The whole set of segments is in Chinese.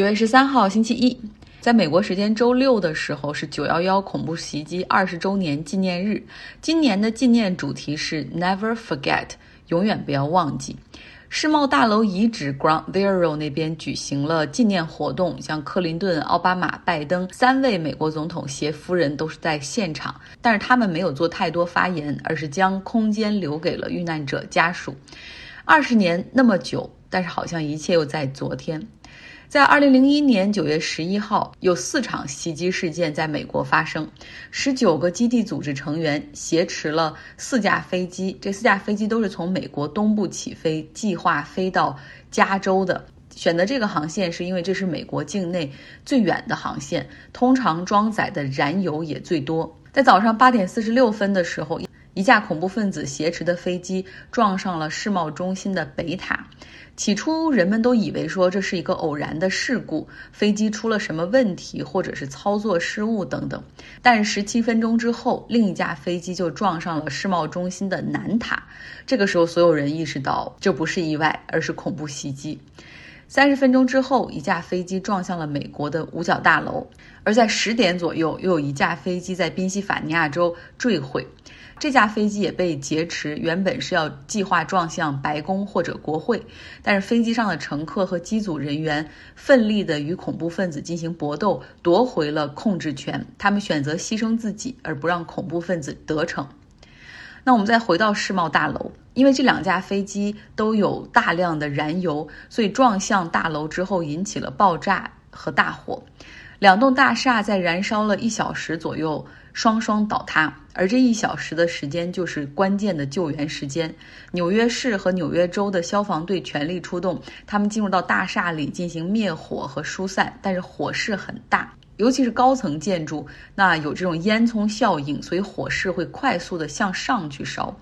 九月十三号，星期一，在美国时间周六的时候是九幺幺恐怖袭击二十周年纪念日。今年的纪念主题是 Never Forget，永远不要忘记。世贸大楼遗址 Ground Zero 那边举行了纪念活动，像克林顿、奥巴马、拜登三位美国总统携夫人都是在现场，但是他们没有做太多发言，而是将空间留给了遇难者家属。二十年那么久，但是好像一切又在昨天。在二零零一年九月十一号，有四场袭击事件在美国发生，十九个基地组织成员挟持了四架飞机，这四架飞机都是从美国东部起飞，计划飞到加州的。选择这个航线是因为这是美国境内最远的航线，通常装载的燃油也最多。在早上八点四十六分的时候，一架恐怖分子挟持的飞机撞上了世贸中心的北塔。起初，人们都以为说这是一个偶然的事故，飞机出了什么问题，或者是操作失误等等。但十七分钟之后，另一架飞机就撞上了世贸中心的南塔。这个时候，所有人意识到这不是意外，而是恐怖袭击。三十分钟之后，一架飞机撞向了美国的五角大楼。而在十点左右，又有一架飞机在宾夕法尼亚州坠毁。这架飞机也被劫持，原本是要计划撞向白宫或者国会，但是飞机上的乘客和机组人员奋力地与恐怖分子进行搏斗，夺回了控制权。他们选择牺牲自己，而不让恐怖分子得逞。那我们再回到世贸大楼，因为这两架飞机都有大量的燃油，所以撞向大楼之后引起了爆炸和大火。两栋大厦在燃烧了一小时左右。双双倒塌，而这一小时的时间就是关键的救援时间。纽约市和纽约州的消防队全力出动，他们进入到大厦里进行灭火和疏散，但是火势很大。尤其是高层建筑，那有这种烟囱效应，所以火势会快速的向上去烧。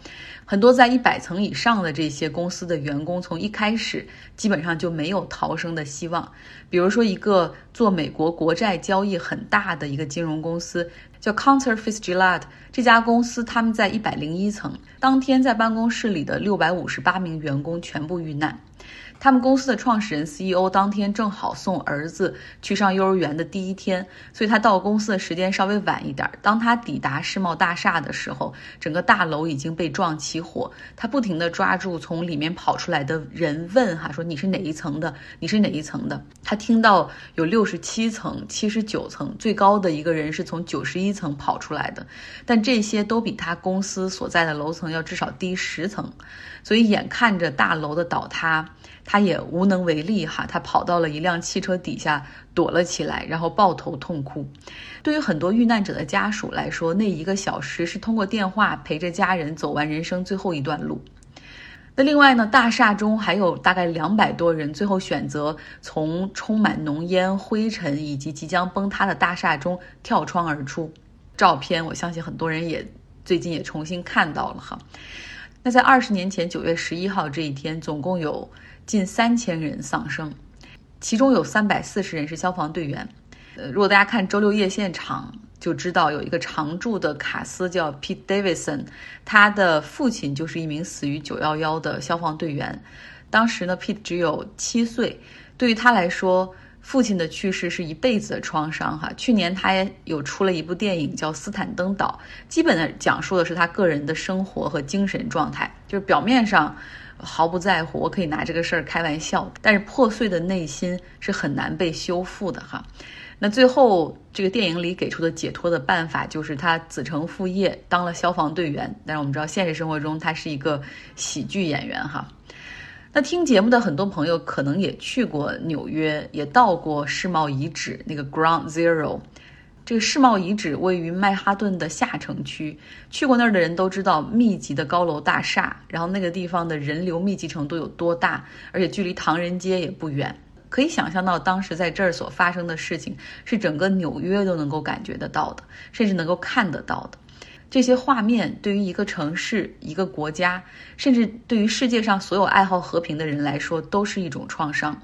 很多在一百层以上的这些公司的员工，从一开始基本上就没有逃生的希望。比如说，一个做美国国债交易很大的一个金融公司，叫 Counter Fitzgerald，这家公司他们在一百零一层，当天在办公室里的六百五十八名员工全部遇难。他们公司的创始人 CEO 当天正好送儿子去上幼儿园的第一天，所以他到公司的时间稍微晚一点。当他抵达世贸大厦的时候，整个大楼已经被撞起火。他不停地抓住从里面跑出来的人，问哈说你是哪一层的？你是哪一层的？他听到有六十七层、七十九层，最高的一个人是从九十一层跑出来的，但这些都比他公司所在的楼层要至少低十层。所以眼看着大楼的倒塌。他也无能为力哈，他跑到了一辆汽车底下躲了起来，然后抱头痛哭。对于很多遇难者的家属来说，那一个小时是通过电话陪着家人走完人生最后一段路。那另外呢，大厦中还有大概两百多人，最后选择从充满浓烟、灰尘以及即将崩塌的大厦中跳窗而出。照片，我相信很多人也最近也重新看到了哈。那在二十年前九月十一号这一天，总共有。近三千人丧生，其中有三百四十人是消防队员。呃，如果大家看周六夜现场，就知道有一个常驻的卡斯叫 Pete Davidson，他的父亲就是一名死于九幺幺的消防队员。当时呢，Pete 只有七岁，对于他来说，父亲的去世是一辈子的创伤哈。去年他也有出了一部电影叫《斯坦登岛》，基本的讲述的是他个人的生活和精神状态，就是表面上。毫不在乎，我可以拿这个事儿开玩笑，但是破碎的内心是很难被修复的哈。那最后这个电影里给出的解脱的办法就是他子承父业当了消防队员，但是我们知道现实生活中他是一个喜剧演员哈。那听节目的很多朋友可能也去过纽约，也到过世贸遗址那个 Ground Zero。这个世贸遗址位于曼哈顿的下城区，去过那儿的人都知道密集的高楼大厦，然后那个地方的人流密集程度有多大，而且距离唐人街也不远，可以想象到当时在这儿所发生的事情是整个纽约都能够感觉得到的，甚至能够看得到的。这些画面对于一个城市、一个国家，甚至对于世界上所有爱好和平的人来说，都是一种创伤。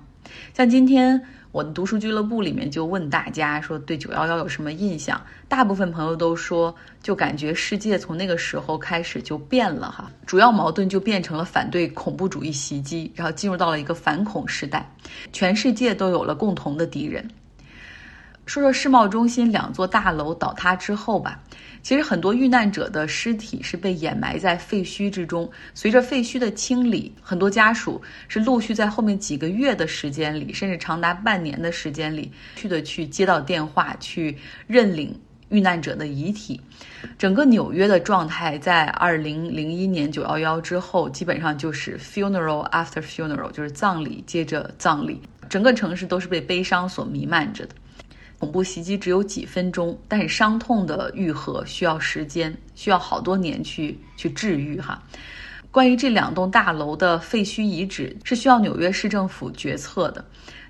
像今天。我的读书俱乐部里面就问大家说对九幺幺有什么印象？大部分朋友都说，就感觉世界从那个时候开始就变了哈，主要矛盾就变成了反对恐怖主义袭击，然后进入到了一个反恐时代，全世界都有了共同的敌人。说说世贸中心两座大楼倒塌之后吧，其实很多遇难者的尸体是被掩埋在废墟之中。随着废墟的清理，很多家属是陆续在后面几个月的时间里，甚至长达半年的时间里，去的去接到电话，去认领遇难者的遗体。整个纽约的状态在二零零一年九幺幺之后，基本上就是 funeral after funeral，就是葬礼接着葬礼，整个城市都是被悲伤所弥漫着的。恐怖袭击只有几分钟，但是伤痛的愈合需要时间，需要好多年去去治愈哈。关于这两栋大楼的废墟遗址，是需要纽约市政府决策的。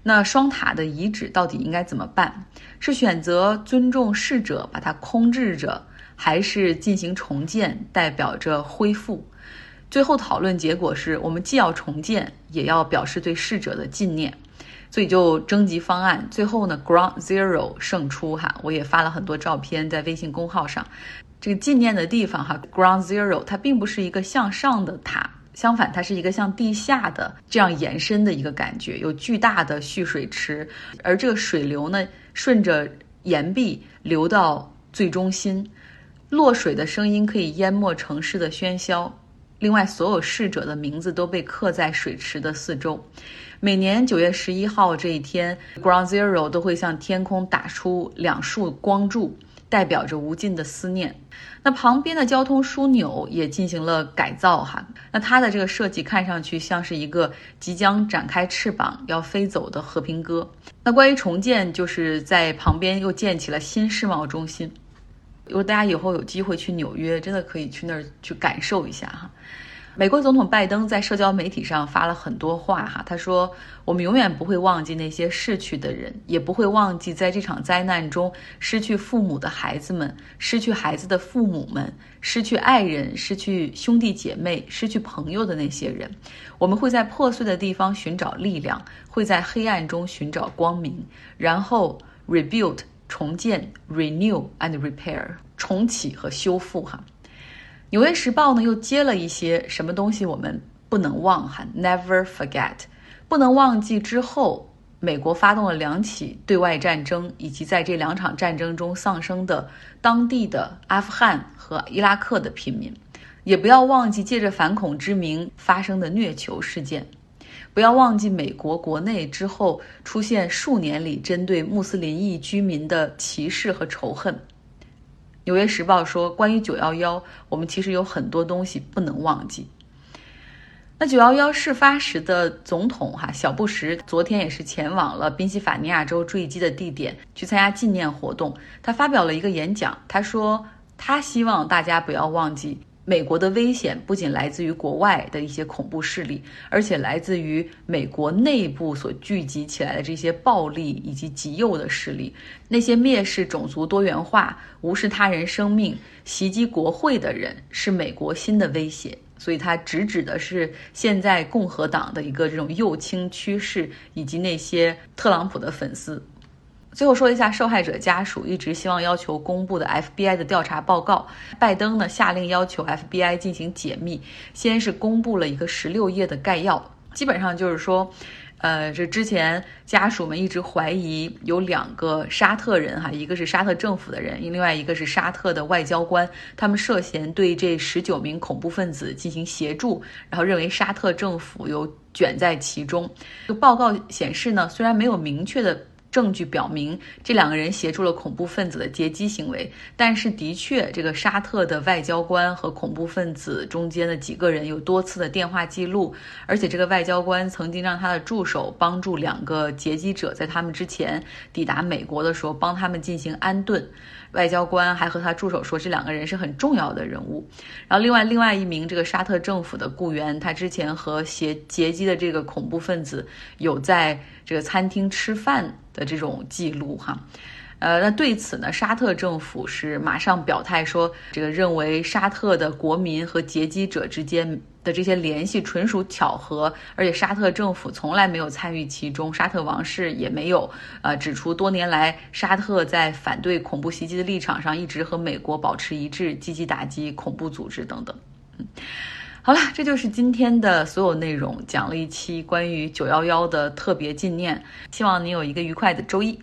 那双塔的遗址到底应该怎么办？是选择尊重逝者，把它空置着，还是进行重建，代表着恢复？最后讨论结果是我们既要重建，也要表示对逝者的纪念。所以就征集方案，最后呢，Ground Zero 胜出哈。我也发了很多照片在微信公号上。这个纪念的地方哈，Ground Zero 它并不是一个向上的塔，相反，它是一个向地下的这样延伸的一个感觉，有巨大的蓄水池，而这个水流呢，顺着岩壁流到最中心，落水的声音可以淹没城市的喧嚣。另外，所有逝者的名字都被刻在水池的四周。每年九月十一号这一天，Ground Zero 都会向天空打出两束光柱，代表着无尽的思念。那旁边的交通枢纽也进行了改造哈。那它的这个设计看上去像是一个即将展开翅膀要飞走的和平鸽。那关于重建，就是在旁边又建起了新世贸中心。如果大家以后有机会去纽约，真的可以去那儿去感受一下哈。美国总统拜登在社交媒体上发了很多话，哈，他说：“我们永远不会忘记那些逝去的人，也不会忘记在这场灾难中失去父母的孩子们，失去孩子的父母们，失去爱人、失去兄弟姐妹、失去朋友的那些人。我们会在破碎的地方寻找力量，会在黑暗中寻找光明，然后 rebuild 重建，renew and repair 重启和修复，哈。”纽约时报呢又接了一些什么东西，我们不能忘哈，never forget，不能忘记之后，美国发动了两起对外战争，以及在这两场战争中丧生的当地的阿富汗和伊拉克的平民，也不要忘记借着反恐之名发生的虐囚事件，不要忘记美国国内之后出现数年里针对穆斯林裔居民的歧视和仇恨。《纽约时报》说，关于九幺幺，我们其实有很多东西不能忘记。那九幺幺事发时的总统哈小布什，昨天也是前往了宾夕法尼亚州坠机的地点去参加纪念活动。他发表了一个演讲，他说他希望大家不要忘记。美国的危险不仅来自于国外的一些恐怖势力，而且来自于美国内部所聚集起来的这些暴力以及极右的势力。那些蔑视种族多元化、无视他人生命、袭击国会的人，是美国新的威胁。所以，他直指的是现在共和党的一个这种右倾趋势，以及那些特朗普的粉丝。最后说一下受害者家属一直希望要求公布的 FBI 的调查报告。拜登呢下令要求 FBI 进行解密，先是公布了一个十六页的概要，基本上就是说，呃，这之前家属们一直怀疑有两个沙特人哈，一个是沙特政府的人，另外一个是沙特的外交官，他们涉嫌对这十九名恐怖分子进行协助，然后认为沙特政府有卷在其中。这个报告显示呢，虽然没有明确的。证据表明，这两个人协助了恐怖分子的劫机行为。但是，的确，这个沙特的外交官和恐怖分子中间的几个人有多次的电话记录，而且这个外交官曾经让他的助手帮助两个劫机者在他们之前抵达美国的时候帮他们进行安顿。外交官还和他助手说，这两个人是很重要的人物。然后，另外另外一名这个沙特政府的雇员，他之前和劫劫机的这个恐怖分子有在这个餐厅吃饭的这种记录哈。呃，那对此呢，沙特政府是马上表态说，这个认为沙特的国民和劫机者之间的这些联系纯属巧合，而且沙特政府从来没有参与其中，沙特王室也没有呃指出多年来沙特在反对恐怖袭击的立场上一直和美国保持一致，积极打击恐怖组织等等。嗯，好了，这就是今天的所有内容，讲了一期关于九幺幺的特别纪念，希望你有一个愉快的周一。